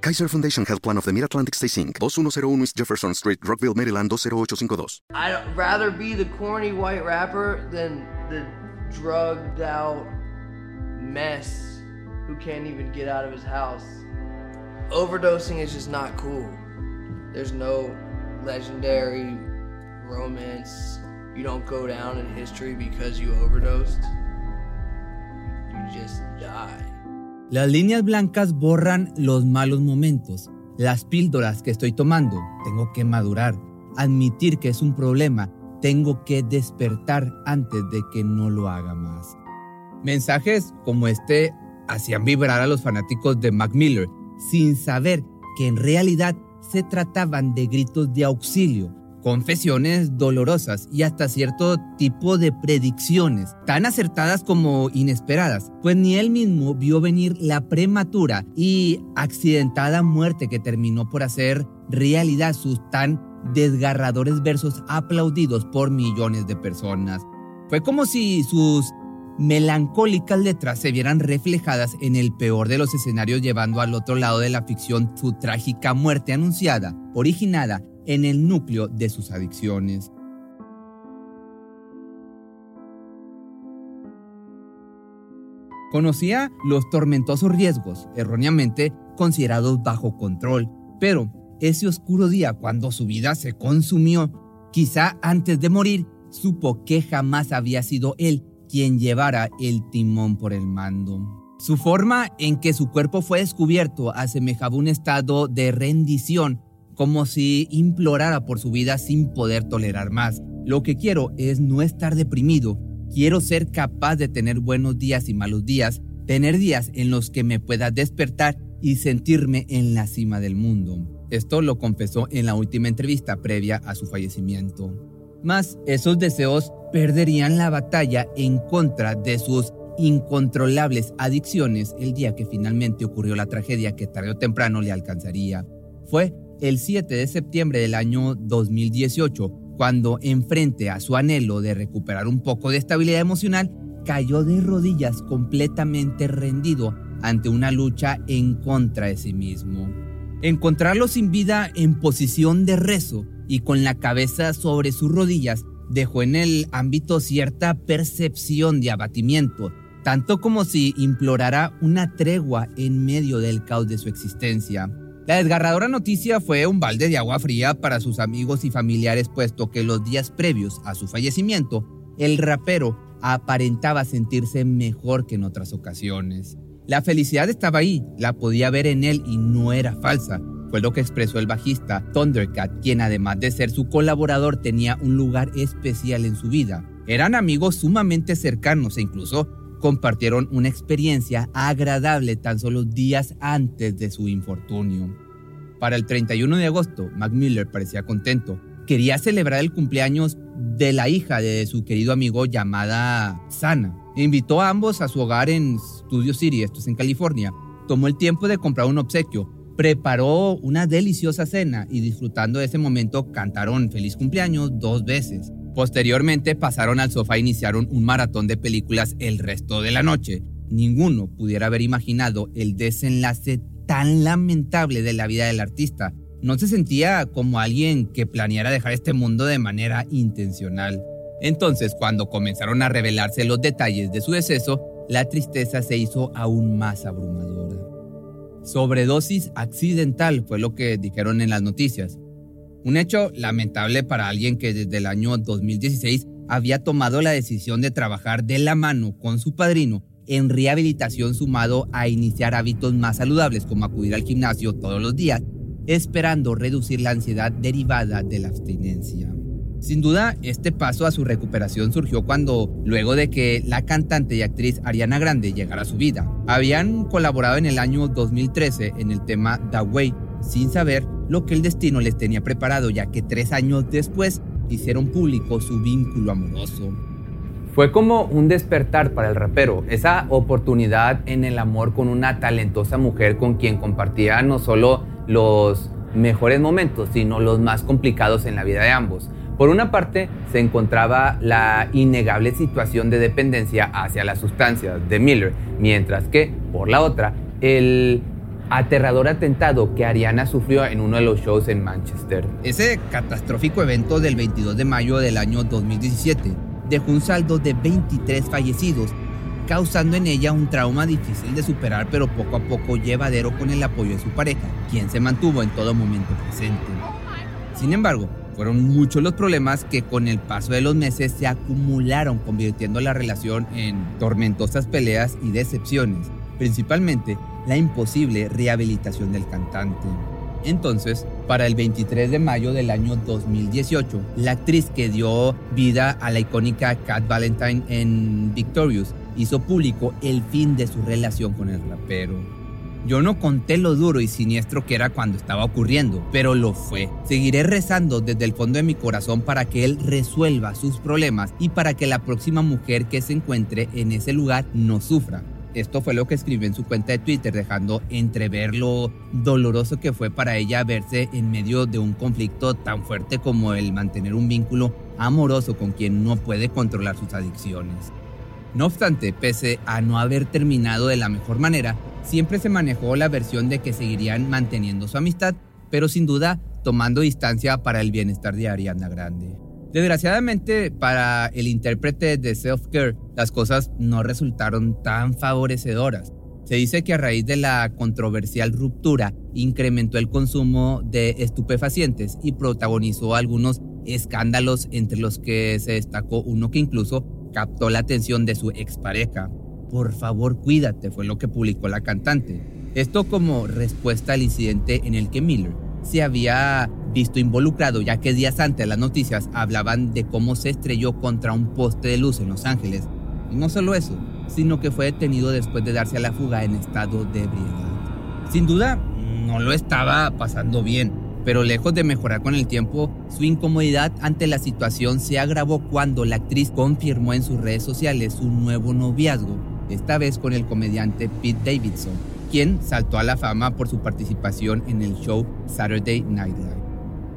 Kaiser Foundation Health Plan of the Mid-Atlantic Stay Inc. 2101 East Jefferson Street, Rockville, Maryland 20852. I'd rather be the corny white rapper than the drugged out mess who can't even get out of his house. Overdosing is just not cool. There's no legendary romance. You don't go down in history because you overdosed. You just die. Las líneas blancas borran los malos momentos, las píldoras que estoy tomando. Tengo que madurar, admitir que es un problema. Tengo que despertar antes de que no lo haga más. Mensajes como este hacían vibrar a los fanáticos de Mac Miller, sin saber que en realidad se trataban de gritos de auxilio, confesiones dolorosas y hasta cierto tipo de predicciones, tan acertadas como inesperadas, pues ni él mismo vio venir la prematura y accidentada muerte que terminó por hacer realidad sus tan desgarradores versos aplaudidos por millones de personas. Fue como si sus melancólicas letras se vieran reflejadas en el peor de los escenarios llevando al otro lado de la ficción su trágica muerte anunciada, originada en el núcleo de sus adicciones. Conocía los tormentosos riesgos, erróneamente considerados bajo control, pero ese oscuro día cuando su vida se consumió, quizá antes de morir, supo que jamás había sido él quien llevara el timón por el mando. Su forma en que su cuerpo fue descubierto asemejaba un estado de rendición como si implorara por su vida sin poder tolerar más. Lo que quiero es no estar deprimido, quiero ser capaz de tener buenos días y malos días, tener días en los que me pueda despertar y sentirme en la cima del mundo. Esto lo confesó en la última entrevista previa a su fallecimiento. Mas esos deseos perderían la batalla en contra de sus incontrolables adicciones el día que finalmente ocurrió la tragedia que tarde o temprano le alcanzaría. Fue el 7 de septiembre del año 2018, cuando enfrente a su anhelo de recuperar un poco de estabilidad emocional, cayó de rodillas completamente rendido ante una lucha en contra de sí mismo. Encontrarlo sin vida en posición de rezo y con la cabeza sobre sus rodillas dejó en el ámbito cierta percepción de abatimiento, tanto como si implorara una tregua en medio del caos de su existencia. La desgarradora noticia fue un balde de agua fría para sus amigos y familiares, puesto que los días previos a su fallecimiento, el rapero aparentaba sentirse mejor que en otras ocasiones. La felicidad estaba ahí, la podía ver en él y no era falsa. Fue lo que expresó el bajista Thundercat, quien además de ser su colaborador tenía un lugar especial en su vida. Eran amigos sumamente cercanos e incluso compartieron una experiencia agradable tan solo días antes de su infortunio. Para el 31 de agosto, Mac Miller parecía contento. Quería celebrar el cumpleaños de la hija de su querido amigo llamada Sana. Invitó a ambos a su hogar en Studio City, esto es en California. Tomó el tiempo de comprar un obsequio, preparó una deliciosa cena y disfrutando de ese momento cantaron feliz cumpleaños dos veces. Posteriormente pasaron al sofá e iniciaron un maratón de películas el resto de la noche. Ninguno pudiera haber imaginado el desenlace tan lamentable de la vida del artista. No se sentía como alguien que planeara dejar este mundo de manera intencional. Entonces, cuando comenzaron a revelarse los detalles de su deceso, la tristeza se hizo aún más abrumadora. Sobredosis accidental fue lo que dijeron en las noticias. Un hecho lamentable para alguien que desde el año 2016 había tomado la decisión de trabajar de la mano con su padrino en rehabilitación sumado a iniciar hábitos más saludables como acudir al gimnasio todos los días, esperando reducir la ansiedad derivada de la abstinencia. Sin duda, este paso a su recuperación surgió cuando, luego de que la cantante y actriz Ariana Grande llegara a su vida, habían colaborado en el año 2013 en el tema The Way, sin saber lo que el destino les tenía preparado, ya que tres años después hicieron público su vínculo amoroso. Fue como un despertar para el rapero, esa oportunidad en el amor con una talentosa mujer con quien compartía no solo los mejores momentos, sino los más complicados en la vida de ambos. Por una parte, se encontraba la innegable situación de dependencia hacia las sustancias de Miller, mientras que, por la otra, el aterrador atentado que Ariana sufrió en uno de los shows en Manchester. Ese catastrófico evento del 22 de mayo del año 2017 dejó un saldo de 23 fallecidos, causando en ella un trauma difícil de superar pero poco a poco llevadero con el apoyo de su pareja, quien se mantuvo en todo momento presente. Sin embargo, fueron muchos los problemas que con el paso de los meses se acumularon, convirtiendo la relación en tormentosas peleas y decepciones, principalmente la imposible rehabilitación del cantante. Entonces, para el 23 de mayo del año 2018, la actriz que dio vida a la icónica Cat Valentine en Victorious hizo público el fin de su relación con el rapero. Yo no conté lo duro y siniestro que era cuando estaba ocurriendo, pero lo fue. Seguiré rezando desde el fondo de mi corazón para que Él resuelva sus problemas y para que la próxima mujer que se encuentre en ese lugar no sufra. Esto fue lo que escribió en su cuenta de Twitter, dejando entrever lo doloroso que fue para ella verse en medio de un conflicto tan fuerte como el mantener un vínculo amoroso con quien no puede controlar sus adicciones. No obstante, pese a no haber terminado de la mejor manera, siempre se manejó la versión de que seguirían manteniendo su amistad, pero sin duda tomando distancia para el bienestar de Ariana Grande. Desgraciadamente, para el intérprete de Self Care, las cosas no resultaron tan favorecedoras. Se dice que a raíz de la controversial ruptura incrementó el consumo de estupefacientes y protagonizó algunos escándalos entre los que se destacó uno que incluso captó la atención de su expareja. Por favor, cuídate, fue lo que publicó la cantante. Esto como respuesta al incidente en el que Miller se había visto involucrado, ya que días antes las noticias hablaban de cómo se estrelló contra un poste de luz en Los Ángeles. Y no solo eso, sino que fue detenido después de darse a la fuga en estado de ebriedad. Sin duda, no lo estaba pasando bien, pero lejos de mejorar con el tiempo, su incomodidad ante la situación se agravó cuando la actriz confirmó en sus redes sociales su nuevo noviazgo esta vez con el comediante Pete Davidson, quien saltó a la fama por su participación en el show Saturday Night Live.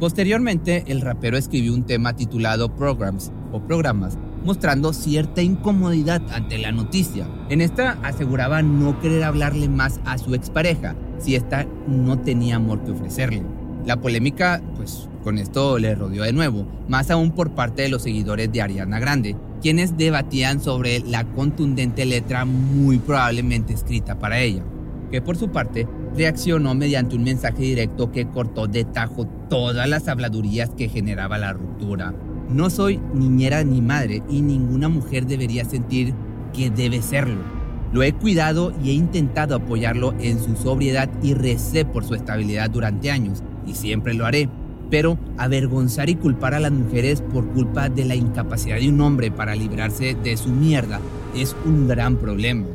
Posteriormente, el rapero escribió un tema titulado Programs o Programas, mostrando cierta incomodidad ante la noticia. En esta aseguraba no querer hablarle más a su expareja si ésta no tenía amor que ofrecerle. La polémica, pues con esto le rodeó de nuevo, más aún por parte de los seguidores de Ariana Grande, quienes debatían sobre la contundente letra muy probablemente escrita para ella, que por su parte reaccionó mediante un mensaje directo que cortó de tajo todas las habladurías que generaba la ruptura. No soy niñera ni madre y ninguna mujer debería sentir que debe serlo. Lo he cuidado y he intentado apoyarlo en su sobriedad y recé por su estabilidad durante años y siempre lo haré pero avergonzar y culpar a las mujeres por culpa de la incapacidad de un hombre para librarse de su mierda es un gran problema.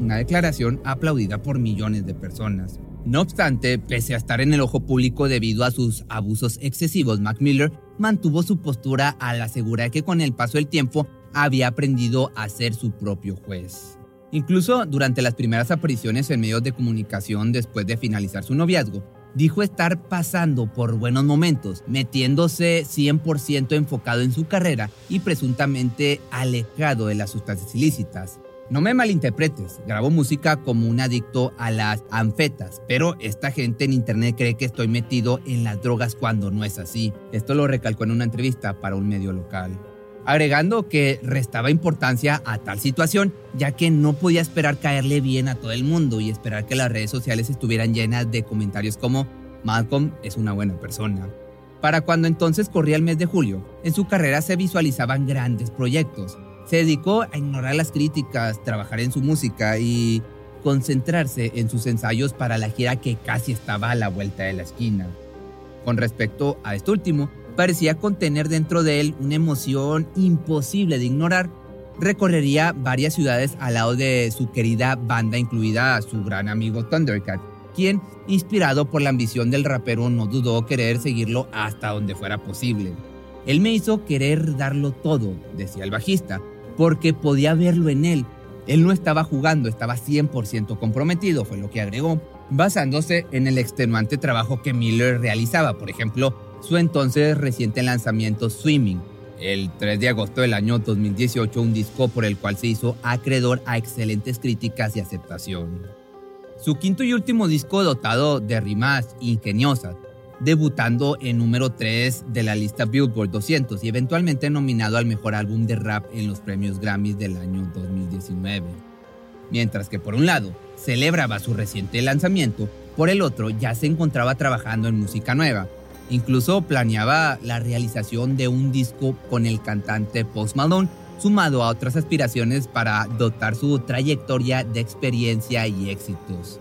Una declaración aplaudida por millones de personas. No obstante, pese a estar en el ojo público debido a sus abusos excesivos, Mac Miller mantuvo su postura al asegurar que con el paso del tiempo había aprendido a ser su propio juez. Incluso durante las primeras apariciones en medios de comunicación después de finalizar su noviazgo, dijo estar pasando por buenos momentos, metiéndose 100% enfocado en su carrera y presuntamente alejado de las sustancias ilícitas. No me malinterpretes, grabo música como un adicto a las anfetas, pero esta gente en internet cree que estoy metido en las drogas cuando no es así. Esto lo recalcó en una entrevista para un medio local. Agregando que restaba importancia a tal situación, ya que no podía esperar caerle bien a todo el mundo y esperar que las redes sociales estuvieran llenas de comentarios como Malcolm es una buena persona. Para cuando entonces corría el mes de julio, en su carrera se visualizaban grandes proyectos, se dedicó a ignorar las críticas, trabajar en su música y concentrarse en sus ensayos para la gira que casi estaba a la vuelta de la esquina. Con respecto a esto último, parecía contener dentro de él una emoción imposible de ignorar. Recorrería varias ciudades al lado de su querida banda, incluida su gran amigo Thundercat, quien, inspirado por la ambición del rapero, no dudó querer seguirlo hasta donde fuera posible. Él me hizo querer darlo todo, decía el bajista, porque podía verlo en él. Él no estaba jugando, estaba 100% comprometido, fue lo que agregó, basándose en el extenuante trabajo que Miller realizaba, por ejemplo, su entonces reciente lanzamiento Swimming, el 3 de agosto del año 2018, un disco por el cual se hizo acreedor a excelentes críticas y aceptación. Su quinto y último disco dotado de rimas ingeniosas, debutando en número 3 de la lista Billboard 200 y eventualmente nominado al mejor álbum de rap en los premios Grammys del año 2019. Mientras que por un lado celebraba su reciente lanzamiento, por el otro ya se encontraba trabajando en música nueva. Incluso planeaba la realización de un disco con el cantante Post Malone, sumado a otras aspiraciones para dotar su trayectoria de experiencia y éxitos.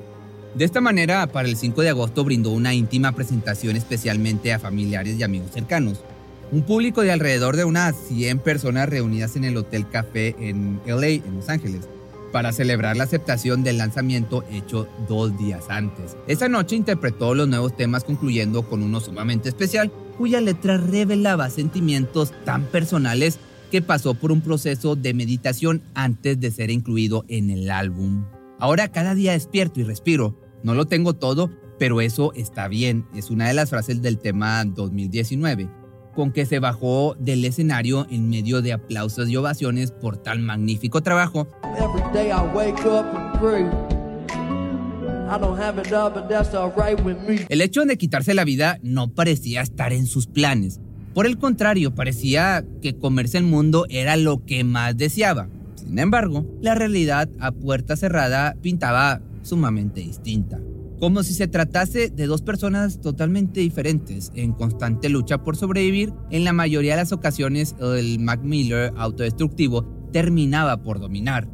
De esta manera, para el 5 de agosto brindó una íntima presentación especialmente a familiares y amigos cercanos. Un público de alrededor de unas 100 personas reunidas en el Hotel Café en LA, en Los Ángeles, para celebrar la aceptación del lanzamiento hecho dos días antes. Esa noche interpretó los nuevos temas concluyendo con uno sumamente especial, cuya letra revelaba sentimientos tan personales que pasó por un proceso de meditación antes de ser incluido en el álbum. Ahora cada día despierto y respiro, no lo tengo todo, pero eso está bien. Es una de las frases del tema 2019, con que se bajó del escenario en medio de aplausos y ovaciones por tal magnífico trabajo. El hecho de quitarse la vida no parecía estar en sus planes. Por el contrario, parecía que comerse el mundo era lo que más deseaba. Sin embargo, la realidad a puerta cerrada pintaba sumamente distinta. Como si se tratase de dos personas totalmente diferentes, en constante lucha por sobrevivir, en la mayoría de las ocasiones el Mac Miller autodestructivo terminaba por dominar.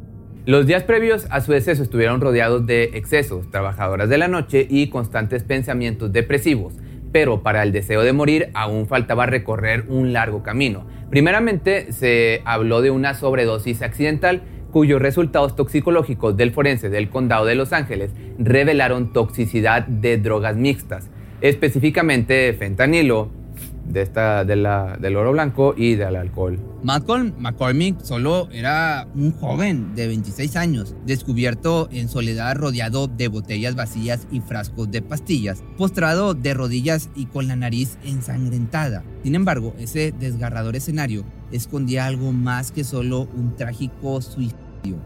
Los días previos a su deceso estuvieron rodeados de excesos, trabajadoras de la noche y constantes pensamientos depresivos, pero para el deseo de morir aún faltaba recorrer un largo camino. Primeramente se habló de una sobredosis accidental cuyos resultados toxicológicos del forense del condado de Los Ángeles revelaron toxicidad de drogas mixtas, específicamente fentanilo, de esta, de la, del oro blanco y del alcohol. Malcolm McCormick solo era un joven de 26 años, descubierto en soledad rodeado de botellas vacías y frascos de pastillas, postrado de rodillas y con la nariz ensangrentada. Sin embargo, ese desgarrador escenario escondía algo más que solo un trágico suicidio,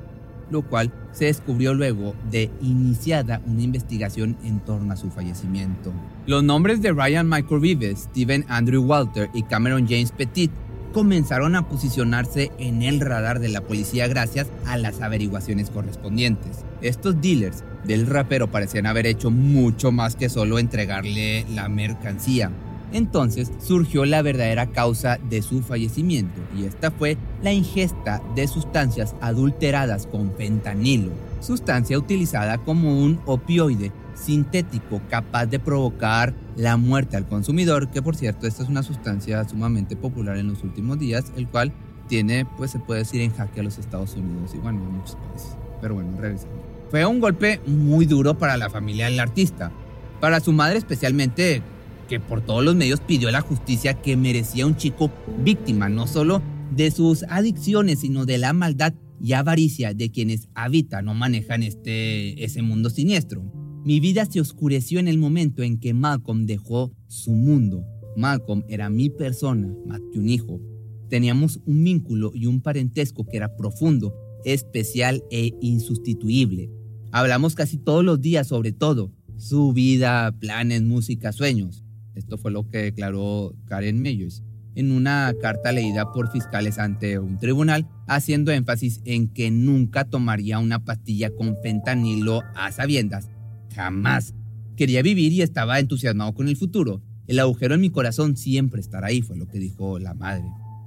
lo cual se descubrió luego de iniciada una investigación en torno a su fallecimiento. Los nombres de Ryan Michael Vives, Steven Andrew Walter y Cameron James Petit comenzaron a posicionarse en el radar de la policía gracias a las averiguaciones correspondientes. Estos dealers del rapero parecían haber hecho mucho más que solo entregarle la mercancía. Entonces surgió la verdadera causa de su fallecimiento y esta fue la ingesta de sustancias adulteradas con fentanilo, sustancia utilizada como un opioide sintético capaz de provocar la muerte al consumidor, que por cierto esta es una sustancia sumamente popular en los últimos días, el cual tiene, pues se puede decir, en jaque a los Estados Unidos y bueno, en muchos países. Pero bueno, regresando. Fue un golpe muy duro para la familia del artista, para su madre especialmente, que por todos los medios pidió la justicia que merecía un chico víctima, no solo de sus adicciones, sino de la maldad y avaricia de quienes habitan o manejan este, ese mundo siniestro. Mi vida se oscureció en el momento en que Malcolm dejó su mundo. Malcolm era mi persona, más que un hijo. Teníamos un vínculo y un parentesco que era profundo, especial e insustituible. Hablamos casi todos los días sobre todo, su vida, planes, música, sueños. Esto fue lo que declaró Karen Meyers en una carta leída por fiscales ante un tribunal, haciendo énfasis en que nunca tomaría una pastilla con fentanilo a sabiendas. Jamás. Quería vivir y estaba entusiasmado con el futuro. El agujero en mi corazón siempre estará ahí, fue lo que dijo la madre.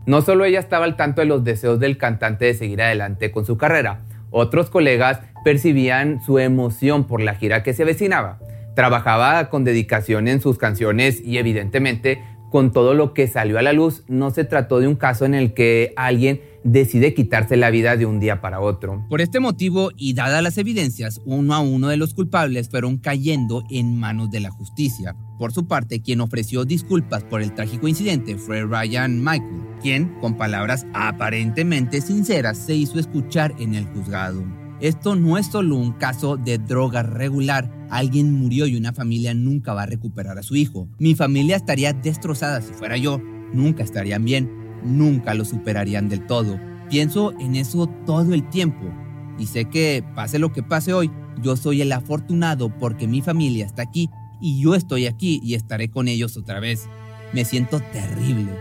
No solo ella estaba al tanto de los deseos del cantante de seguir adelante con su carrera, otros colegas percibían su emoción por la gira que se avecinaba. Trabajaba con dedicación en sus canciones y evidentemente con todo lo que salió a la luz, no se trató de un caso en el que alguien decide quitarse la vida de un día para otro. Por este motivo, y dadas las evidencias, uno a uno de los culpables fueron cayendo en manos de la justicia. Por su parte, quien ofreció disculpas por el trágico incidente fue Ryan Michael, quien, con palabras aparentemente sinceras, se hizo escuchar en el juzgado. Esto no es solo un caso de droga regular. Alguien murió y una familia nunca va a recuperar a su hijo. Mi familia estaría destrozada si fuera yo. Nunca estarían bien. Nunca lo superarían del todo. Pienso en eso todo el tiempo. Y sé que, pase lo que pase hoy, yo soy el afortunado porque mi familia está aquí y yo estoy aquí y estaré con ellos otra vez. Me siento terrible.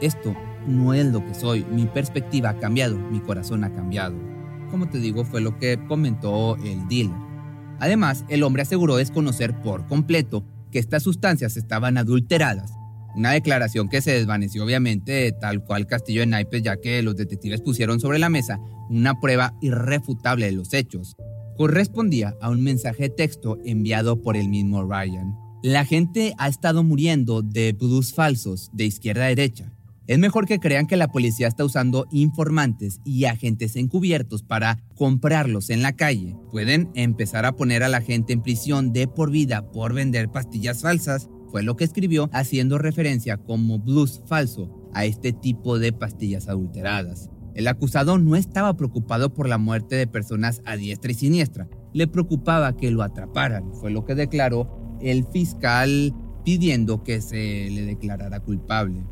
Esto no es lo que soy. Mi perspectiva ha cambiado. Mi corazón ha cambiado como te digo, fue lo que comentó el dealer. Además, el hombre aseguró desconocer por completo que estas sustancias estaban adulteradas. Una declaración que se desvaneció obviamente tal cual Castillo de Naipes ya que los detectives pusieron sobre la mesa una prueba irrefutable de los hechos. Correspondía a un mensaje de texto enviado por el mismo Ryan. La gente ha estado muriendo de blues falsos de izquierda a derecha. Es mejor que crean que la policía está usando informantes y agentes encubiertos para comprarlos en la calle. Pueden empezar a poner a la gente en prisión de por vida por vender pastillas falsas, fue lo que escribió haciendo referencia como blues falso a este tipo de pastillas adulteradas. El acusado no estaba preocupado por la muerte de personas a diestra y siniestra, le preocupaba que lo atraparan, fue lo que declaró el fiscal pidiendo que se le declarara culpable.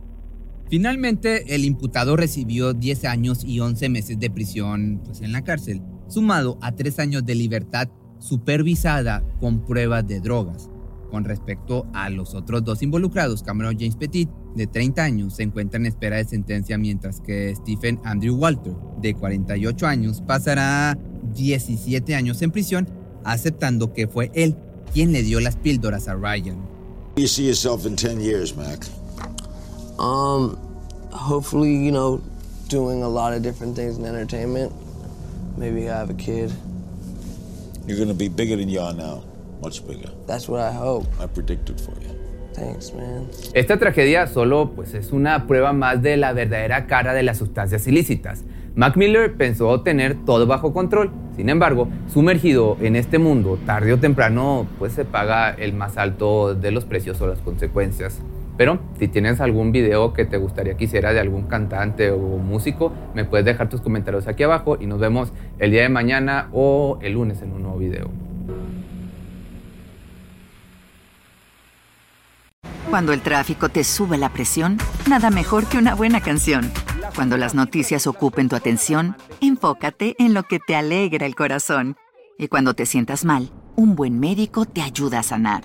Finalmente, el imputado recibió 10 años y 11 meses de prisión pues, en la cárcel, sumado a 3 años de libertad supervisada con pruebas de drogas. Con respecto a los otros dos involucrados, Cameron James Petit, de 30 años, se encuentra en espera de sentencia, mientras que Stephen Andrew Walter, de 48 años, pasará 17 años en prisión, aceptando que fue él quien le dio las píldoras a Ryan. You see yourself in 10 years, Mac? Um, hopefully, you know, doing a lot of different things in entertainment. Maybe I have a kid. You're gonna be bigger than you are now. Much bigger. That's what I hope. I predicted for you. Thanks, man. Esta tragedia solo pues, es una prueba más de la verdadera cara de las sustancias ilícitas. Mac Miller pensó tener todo bajo control. Sin embargo, sumergido en este mundo, tarde o temprano, pues se paga el más alto de los precios o las consecuencias. Pero si tienes algún video que te gustaría que hiciera de algún cantante o músico, me puedes dejar tus comentarios aquí abajo y nos vemos el día de mañana o el lunes en un nuevo video. Cuando el tráfico te sube la presión, nada mejor que una buena canción. Cuando las noticias ocupen tu atención, enfócate en lo que te alegra el corazón. Y cuando te sientas mal, un buen médico te ayuda a sanar.